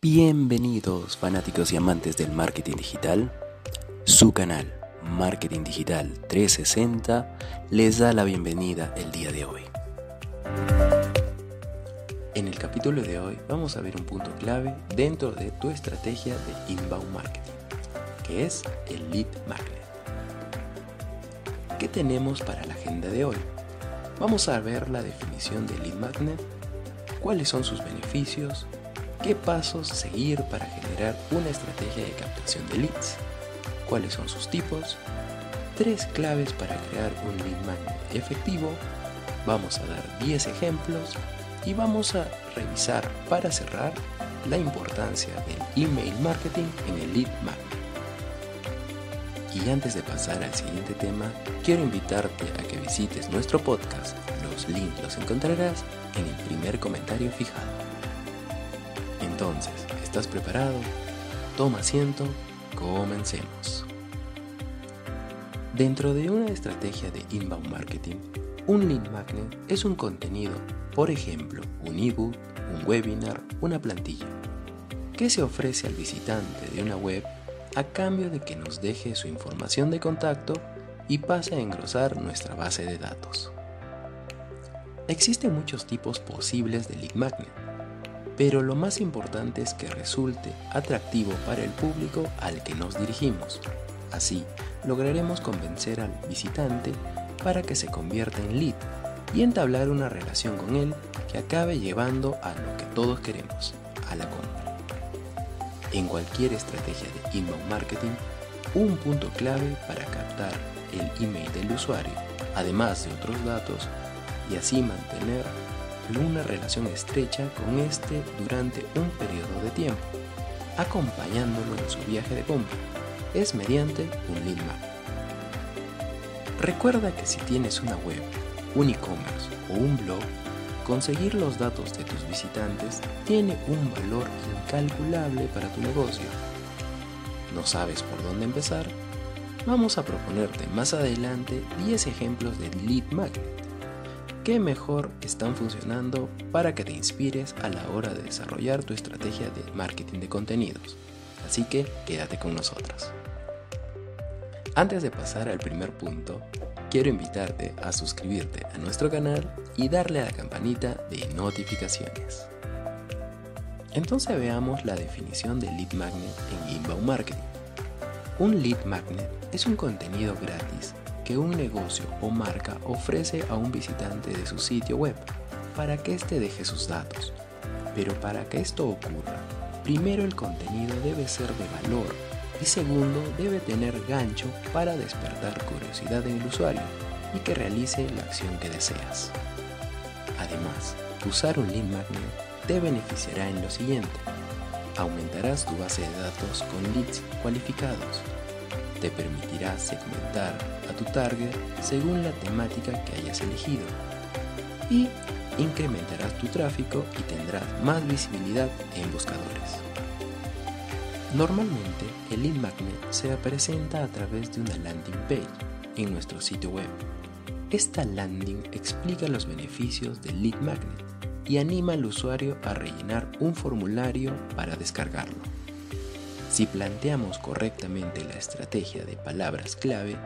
Bienvenidos fanáticos y amantes del marketing digital. Su canal Marketing Digital 360 les da la bienvenida el día de hoy. En el capítulo de hoy vamos a ver un punto clave dentro de tu estrategia de inbound marketing, que es el lead magnet. ¿Qué tenemos para la agenda de hoy? Vamos a ver la definición de lead magnet, cuáles son sus beneficios, qué pasos seguir para generar una estrategia de captación de leads, cuáles son sus tipos, tres claves para crear un lead magnet efectivo, vamos a dar 10 ejemplos y vamos a revisar para cerrar la importancia del email marketing en el lead magnet. Y antes de pasar al siguiente tema, quiero invitarte a que visites nuestro podcast. Los links los encontrarás en el primer comentario fijado. Entonces, ¿estás preparado? Toma asiento, comencemos. Dentro de una estrategia de inbound marketing, un lead magnet es un contenido, por ejemplo, un ebook, un webinar, una plantilla, que se ofrece al visitante de una web a cambio de que nos deje su información de contacto y pase a engrosar nuestra base de datos. Existen muchos tipos posibles de lead magnet, pero lo más importante es que resulte atractivo para el público al que nos dirigimos. Así, lograremos convencer al visitante para que se convierta en lead y entablar una relación con él que acabe llevando a lo que todos queremos, a la compra. En cualquier estrategia de inbound marketing, un punto clave para captar el email del usuario, además de otros datos, y así mantener una relación estrecha con este durante un periodo de tiempo, acompañándolo en su viaje de compra. Es mediante un lead magnet. Recuerda que si tienes una web, un e-commerce o un blog, conseguir los datos de tus visitantes tiene un valor incalculable para tu negocio. ¿No sabes por dónde empezar? Vamos a proponerte más adelante 10 ejemplos de lead magnet qué mejor están funcionando para que te inspires a la hora de desarrollar tu estrategia de marketing de contenidos. Así que quédate con nosotros. Antes de pasar al primer punto, quiero invitarte a suscribirte a nuestro canal y darle a la campanita de notificaciones. Entonces veamos la definición de lead magnet en inbound marketing. Un lead magnet es un contenido gratis que un negocio o marca ofrece a un visitante de su sitio web para que éste deje sus datos. Pero para que esto ocurra, primero el contenido debe ser de valor y segundo debe tener gancho para despertar curiosidad en el usuario y que realice la acción que deseas. Además, usar un lead magnet te beneficiará en lo siguiente. Aumentarás tu base de datos con leads cualificados te permitirá segmentar a tu target según la temática que hayas elegido y incrementarás tu tráfico y tendrás más visibilidad en buscadores. Normalmente el lead magnet se presenta a través de una landing page en nuestro sitio web. Esta landing explica los beneficios del lead magnet y anima al usuario a rellenar un formulario para descargarlo. Si planteamos correctamente la estrategia de palabras clave,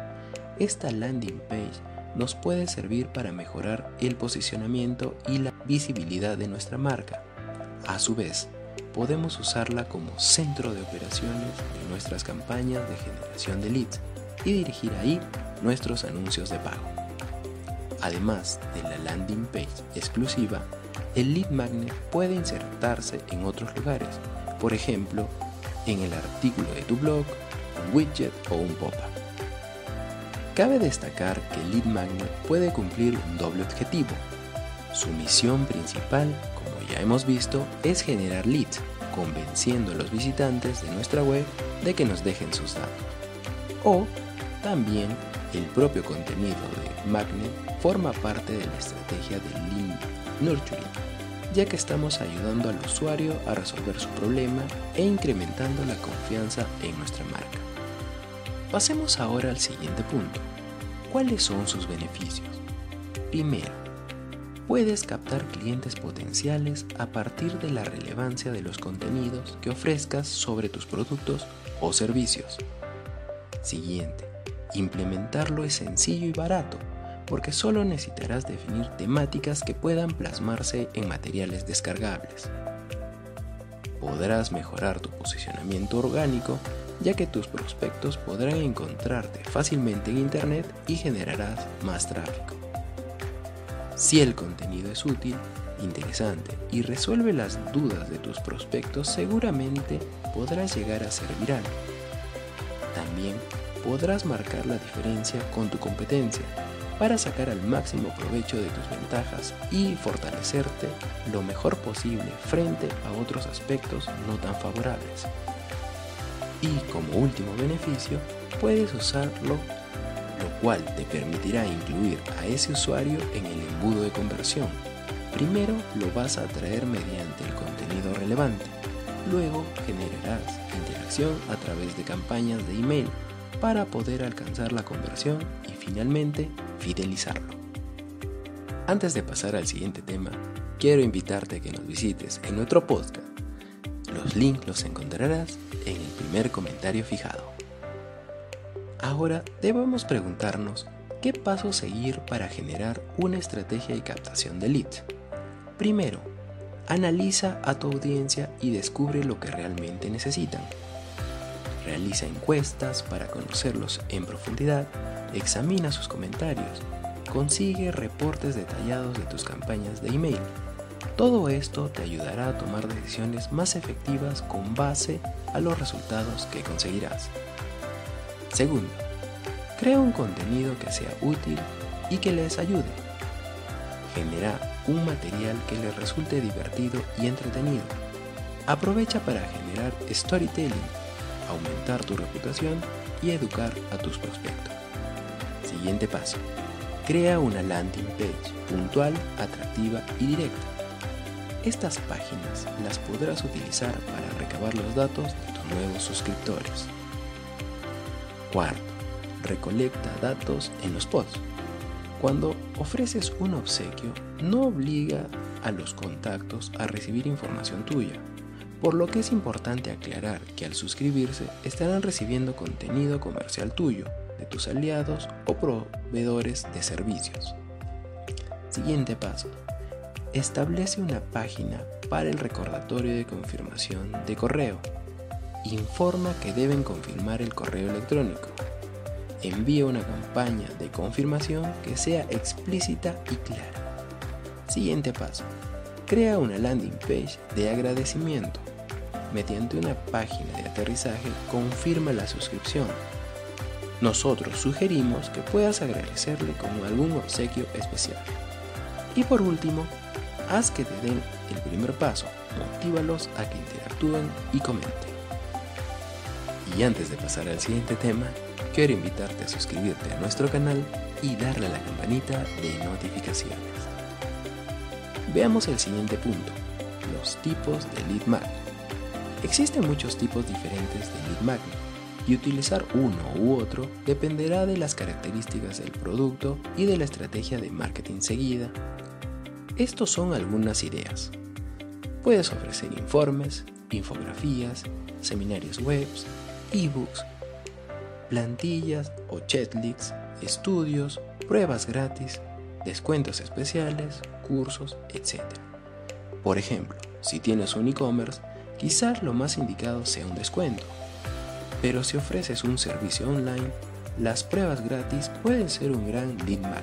esta landing page nos puede servir para mejorar el posicionamiento y la visibilidad de nuestra marca. A su vez, podemos usarla como centro de operaciones de nuestras campañas de generación de leads y dirigir ahí nuestros anuncios de pago. Además de la landing page exclusiva, el lead magnet puede insertarse en otros lugares, por ejemplo, en el artículo de tu blog, un widget o un pop-up. Cabe destacar que Lead Magnet puede cumplir un doble objetivo. Su misión principal, como ya hemos visto, es generar leads, convenciendo a los visitantes de nuestra web de que nos dejen sus datos. O también el propio contenido de Magnet forma parte de la estrategia de Lead Nurturing ya que estamos ayudando al usuario a resolver su problema e incrementando la confianza en nuestra marca. Pasemos ahora al siguiente punto. ¿Cuáles son sus beneficios? Primero, puedes captar clientes potenciales a partir de la relevancia de los contenidos que ofrezcas sobre tus productos o servicios. Siguiente, implementarlo es sencillo y barato porque solo necesitarás definir temáticas que puedan plasmarse en materiales descargables. Podrás mejorar tu posicionamiento orgánico ya que tus prospectos podrán encontrarte fácilmente en Internet y generarás más tráfico. Si el contenido es útil, interesante y resuelve las dudas de tus prospectos, seguramente podrás llegar a ser viral. También podrás marcar la diferencia con tu competencia para sacar al máximo provecho de tus ventajas y fortalecerte lo mejor posible frente a otros aspectos no tan favorables. Y como último beneficio, puedes usarlo, lo cual te permitirá incluir a ese usuario en el embudo de conversión. Primero lo vas a atraer mediante el contenido relevante. Luego generarás interacción a través de campañas de email para poder alcanzar la conversión y finalmente fidelizarlo. Antes de pasar al siguiente tema, quiero invitarte a que nos visites en nuestro podcast. Los links los encontrarás en el primer comentario fijado. Ahora debemos preguntarnos qué paso seguir para generar una estrategia de captación de leads. Primero, analiza a tu audiencia y descubre lo que realmente necesitan. Realiza encuestas para conocerlos en profundidad, examina sus comentarios, consigue reportes detallados de tus campañas de email. Todo esto te ayudará a tomar decisiones más efectivas con base a los resultados que conseguirás. Segundo, crea un contenido que sea útil y que les ayude. Genera un material que les resulte divertido y entretenido. Aprovecha para generar storytelling aumentar tu reputación y educar a tus prospectos. Siguiente paso. Crea una landing page puntual, atractiva y directa. Estas páginas las podrás utilizar para recabar los datos de tus nuevos suscriptores. Cuarto, recolecta datos en los posts. Cuando ofreces un obsequio, no obliga a los contactos a recibir información tuya, por lo que es importante aclarar que al suscribirse estarán recibiendo contenido comercial tuyo, de tus aliados o proveedores de servicios. Siguiente paso. Establece una página para el recordatorio de confirmación de correo. Informa que deben confirmar el correo electrónico. Envía una campaña de confirmación que sea explícita y clara. Siguiente paso. Crea una landing page de agradecimiento mediante una página de aterrizaje confirma la suscripción. Nosotros sugerimos que puedas agradecerle con algún obsequio especial. Y por último, haz que te den el primer paso, motívalos a que interactúen y comenten. Y antes de pasar al siguiente tema, quiero invitarte a suscribirte a nuestro canal y darle a la campanita de notificaciones. Veamos el siguiente punto, los tipos de lead magnet. Existen muchos tipos diferentes de lead magnet y utilizar uno u otro dependerá de las características del producto y de la estrategia de marketing seguida. Estos son algunas ideas. Puedes ofrecer informes, infografías, seminarios webs, ebooks, plantillas o checklists, estudios, pruebas gratis, descuentos especiales, cursos, etc. Por ejemplo, si tienes un e-commerce, quizás lo más indicado sea un descuento. Pero si ofreces un servicio online, las pruebas gratis pueden ser un gran lead magnet.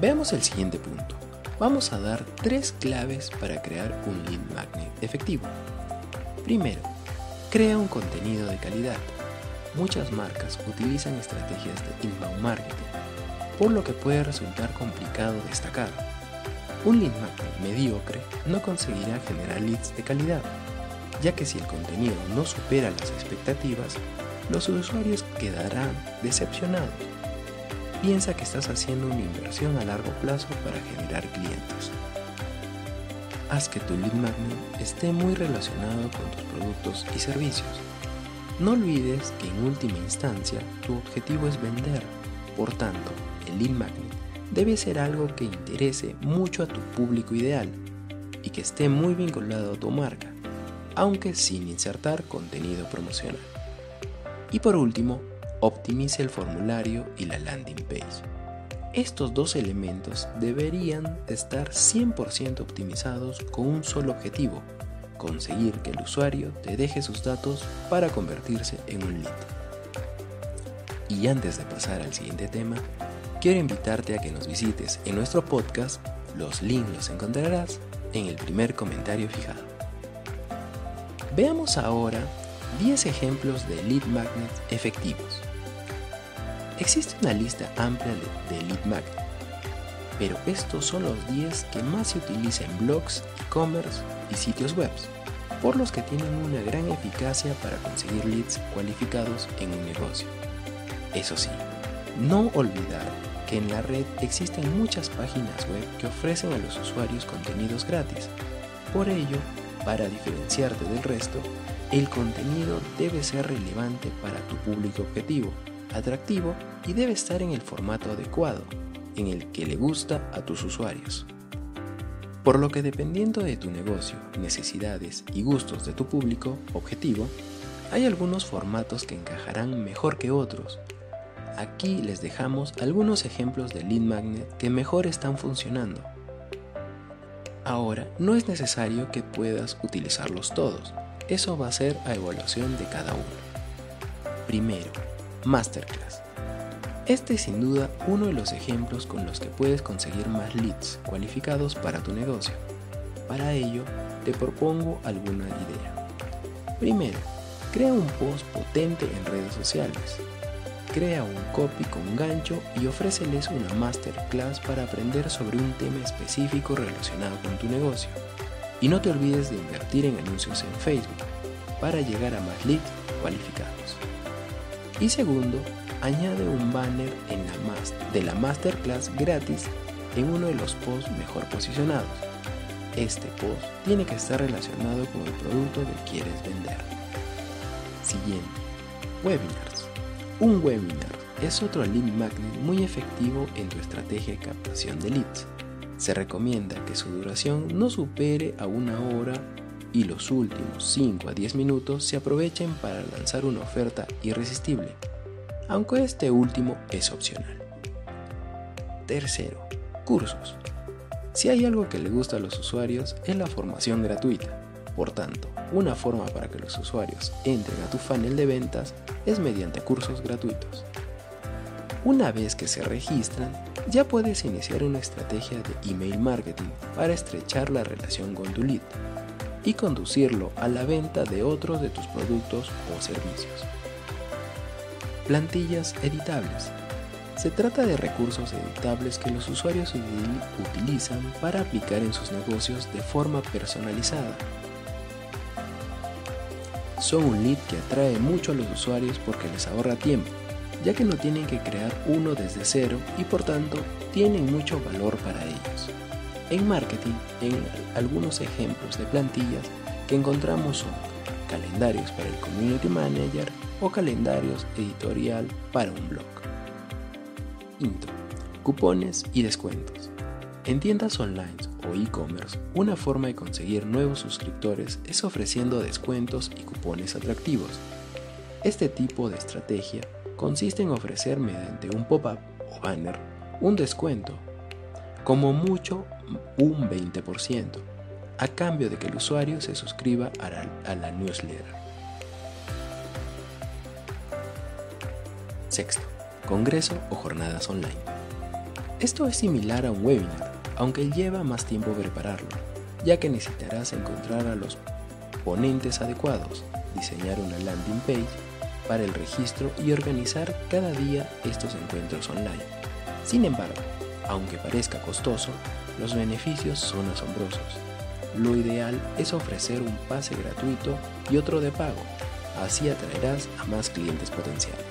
Veamos el siguiente punto. Vamos a dar tres claves para crear un lead magnet efectivo. Primero, crea un contenido de calidad. Muchas marcas utilizan estrategias de inbound marketing, por lo que puede resultar complicado destacar. Un lead magnet mediocre no conseguirá generar leads de calidad, ya que si el contenido no supera las expectativas, los usuarios quedarán decepcionados. Piensa que estás haciendo una inversión a largo plazo para generar clientes. Haz que tu lead magnet esté muy relacionado con tus productos y servicios. No olvides que en última instancia tu objetivo es vender, por tanto, el lead magnet debe ser algo que interese mucho a tu público ideal y que esté muy vinculado a tu marca, aunque sin insertar contenido promocional. Y por último, optimice el formulario y la landing page. Estos dos elementos deberían estar 100% optimizados con un solo objetivo, conseguir que el usuario te deje sus datos para convertirse en un lead. Y antes de pasar al siguiente tema, quiero invitarte a que nos visites en nuestro podcast. Los links los encontrarás en el primer comentario fijado. Veamos ahora 10 ejemplos de lead magnets efectivos. Existe una lista amplia de lead magnets, pero estos son los 10 que más se utilizan en blogs, e-commerce y sitios web, por los que tienen una gran eficacia para conseguir leads cualificados en un negocio. Eso sí, no olvidar en la red existen muchas páginas web que ofrecen a los usuarios contenidos gratis. Por ello, para diferenciarte del resto, el contenido debe ser relevante para tu público objetivo, atractivo y debe estar en el formato adecuado, en el que le gusta a tus usuarios. Por lo que dependiendo de tu negocio, necesidades y gustos de tu público objetivo, hay algunos formatos que encajarán mejor que otros. Aquí les dejamos algunos ejemplos de lead magnet que mejor están funcionando. Ahora, no es necesario que puedas utilizarlos todos, eso va a ser a evaluación de cada uno. Primero, Masterclass. Este es sin duda uno de los ejemplos con los que puedes conseguir más leads cualificados para tu negocio. Para ello, te propongo alguna idea. Primero, crea un post potente en redes sociales. Crea un copy con gancho y ofréceles una masterclass para aprender sobre un tema específico relacionado con tu negocio. Y no te olvides de invertir en anuncios en Facebook para llegar a más leads cualificados. Y segundo, añade un banner de la masterclass gratis en uno de los posts mejor posicionados. Este post tiene que estar relacionado con el producto que quieres vender. Siguiente, webinars. Un webinar es otro lead magnet muy efectivo en tu estrategia de captación de leads. Se recomienda que su duración no supere a una hora y los últimos 5 a 10 minutos se aprovechen para lanzar una oferta irresistible, aunque este último es opcional. Tercero, cursos. Si hay algo que le gusta a los usuarios es la formación gratuita. Por tanto, una forma para que los usuarios entren a tu funnel de ventas es mediante cursos gratuitos. Una vez que se registran, ya puedes iniciar una estrategia de email marketing para estrechar la relación con tu lead y conducirlo a la venta de otros de tus productos o servicios. Plantillas editables. Se trata de recursos editables que los usuarios utilizan para aplicar en sus negocios de forma personalizada. Son un lead que atrae mucho a los usuarios porque les ahorra tiempo ya que no tienen que crear uno desde cero y por tanto tienen mucho valor para ellos. En marketing, en algunos ejemplos de plantillas que encontramos son calendarios para el Community Manager o calendarios editorial para un blog. Quinto, cupones y descuentos. En tiendas online o e-commerce, una forma de conseguir nuevos suscriptores es ofreciendo descuentos y cupones atractivos. Este tipo de estrategia consiste en ofrecer mediante un pop-up o banner un descuento, como mucho un 20%, a cambio de que el usuario se suscriba a la, a la newsletter. Sexto, congreso o jornadas online. Esto es similar a un webinar, aunque lleva más tiempo prepararlo, ya que necesitarás encontrar a los ponentes adecuados, diseñar una landing page para el registro y organizar cada día estos encuentros online. Sin embargo, aunque parezca costoso, los beneficios son asombrosos. Lo ideal es ofrecer un pase gratuito y otro de pago, así atraerás a más clientes potenciales.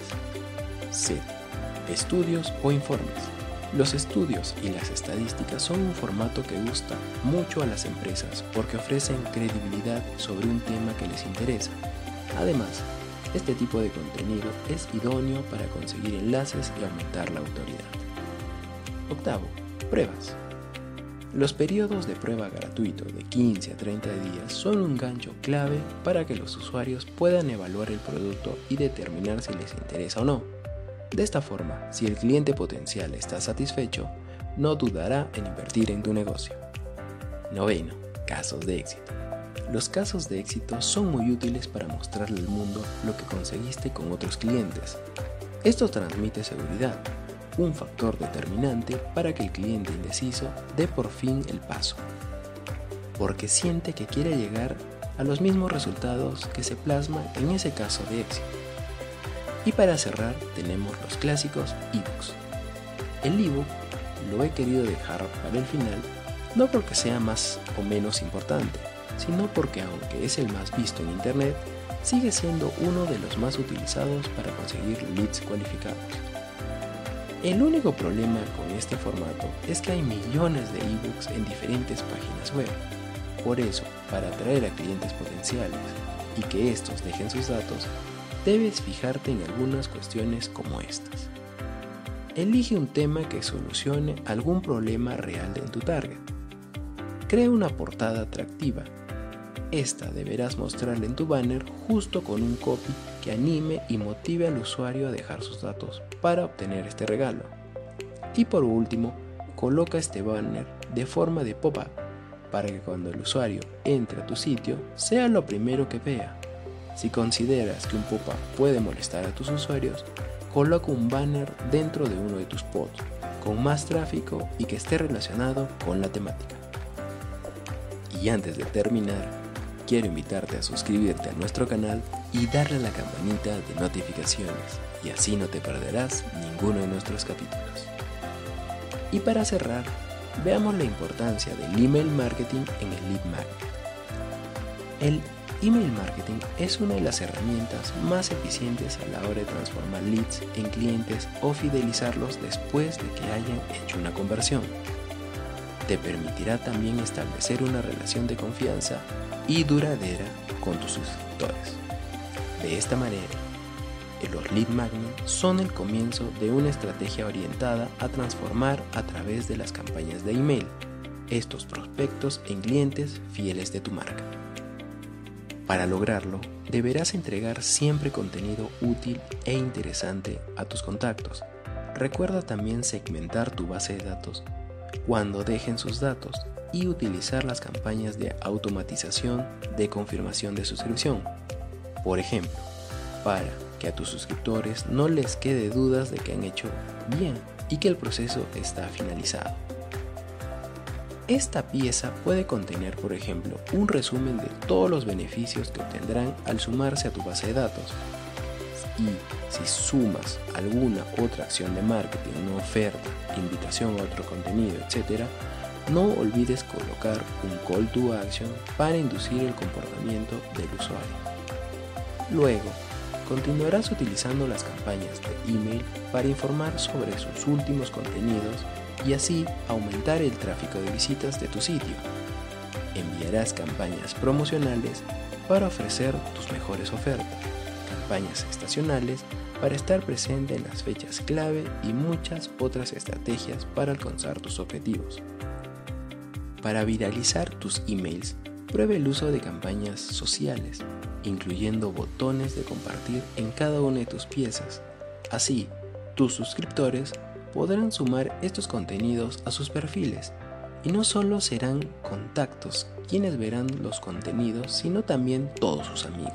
7. Estudios o informes. Los estudios y las estadísticas son un formato que gusta mucho a las empresas porque ofrecen credibilidad sobre un tema que les interesa. Además, este tipo de contenido es idóneo para conseguir enlaces y aumentar la autoridad. Octavo, pruebas. Los periodos de prueba gratuito de 15 a 30 días son un gancho clave para que los usuarios puedan evaluar el producto y determinar si les interesa o no. De esta forma, si el cliente potencial está satisfecho, no dudará en invertir en tu negocio. Noveno, casos de éxito. Los casos de éxito son muy útiles para mostrarle al mundo lo que conseguiste con otros clientes. Esto transmite seguridad, un factor determinante para que el cliente indeciso dé por fin el paso, porque siente que quiere llegar a los mismos resultados que se plasman en ese caso de éxito. Y para cerrar tenemos los clásicos ebooks. El ebook lo he querido dejar para el final no porque sea más o menos importante, sino porque aunque es el más visto en Internet, sigue siendo uno de los más utilizados para conseguir leads cualificados. El único problema con este formato es que hay millones de ebooks en diferentes páginas web. Por eso, para atraer a clientes potenciales y que estos dejen sus datos, debes fijarte en algunas cuestiones como estas. Elige un tema que solucione algún problema real en tu target. Crea una portada atractiva esta deberás mostrarla en tu banner justo con un copy que anime y motive al usuario a dejar sus datos para obtener este regalo. Y por último, coloca este banner de forma de pop-up para que cuando el usuario entre a tu sitio sea lo primero que vea. Si consideras que un pop-up puede molestar a tus usuarios, coloca un banner dentro de uno de tus pods con más tráfico y que esté relacionado con la temática. Y antes de terminar, quiero invitarte a suscribirte a nuestro canal y darle la campanita de notificaciones y así no te perderás ninguno de nuestros capítulos. Y para cerrar, veamos la importancia del email marketing en el lead magnet. El email marketing es una de las herramientas más eficientes a la hora de transformar leads en clientes o fidelizarlos después de que hayan hecho una conversión. Te permitirá también establecer una relación de confianza y duradera con tus suscriptores. De esta manera, los lead magnet son el comienzo de una estrategia orientada a transformar a través de las campañas de email estos prospectos en clientes fieles de tu marca. Para lograrlo, deberás entregar siempre contenido útil e interesante a tus contactos. Recuerda también segmentar tu base de datos cuando dejen sus datos y utilizar las campañas de automatización de confirmación de suscripción. Por ejemplo, para que a tus suscriptores no les quede dudas de que han hecho bien y que el proceso está finalizado. Esta pieza puede contener, por ejemplo, un resumen de todos los beneficios que obtendrán al sumarse a tu base de datos. Y si sumas alguna otra acción de marketing, una oferta, invitación a otro contenido, etc., no olvides colocar un call to action para inducir el comportamiento del usuario. Luego, continuarás utilizando las campañas de email para informar sobre sus últimos contenidos y así aumentar el tráfico de visitas de tu sitio. Enviarás campañas promocionales para ofrecer tus mejores ofertas, campañas estacionales para estar presente en las fechas clave y muchas otras estrategias para alcanzar tus objetivos. Para viralizar tus emails, pruebe el uso de campañas sociales, incluyendo botones de compartir en cada una de tus piezas. Así, tus suscriptores podrán sumar estos contenidos a sus perfiles y no solo serán contactos quienes verán los contenidos, sino también todos sus amigos.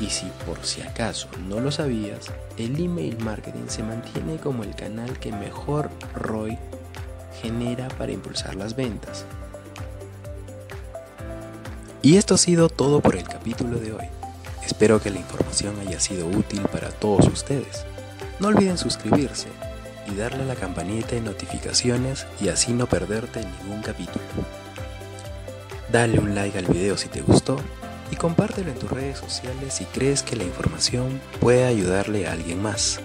Y si por si acaso no lo sabías, el email marketing se mantiene como el canal que mejor ROI genera para impulsar las ventas. Y esto ha sido todo por el capítulo de hoy. Espero que la información haya sido útil para todos ustedes. No olviden suscribirse y darle a la campanita de notificaciones y así no perderte ningún capítulo. Dale un like al video si te gustó y compártelo en tus redes sociales si crees que la información puede ayudarle a alguien más.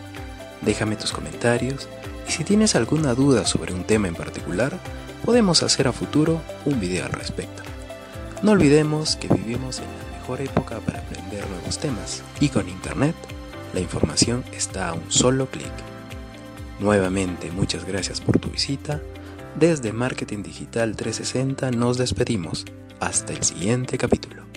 Déjame tus comentarios y si tienes alguna duda sobre un tema en particular, podemos hacer a futuro un video al respecto. No olvidemos que vivimos en la mejor época para aprender nuevos temas y con Internet la información está a un solo clic. Nuevamente, muchas gracias por tu visita. Desde Marketing Digital 360 nos despedimos. Hasta el siguiente capítulo.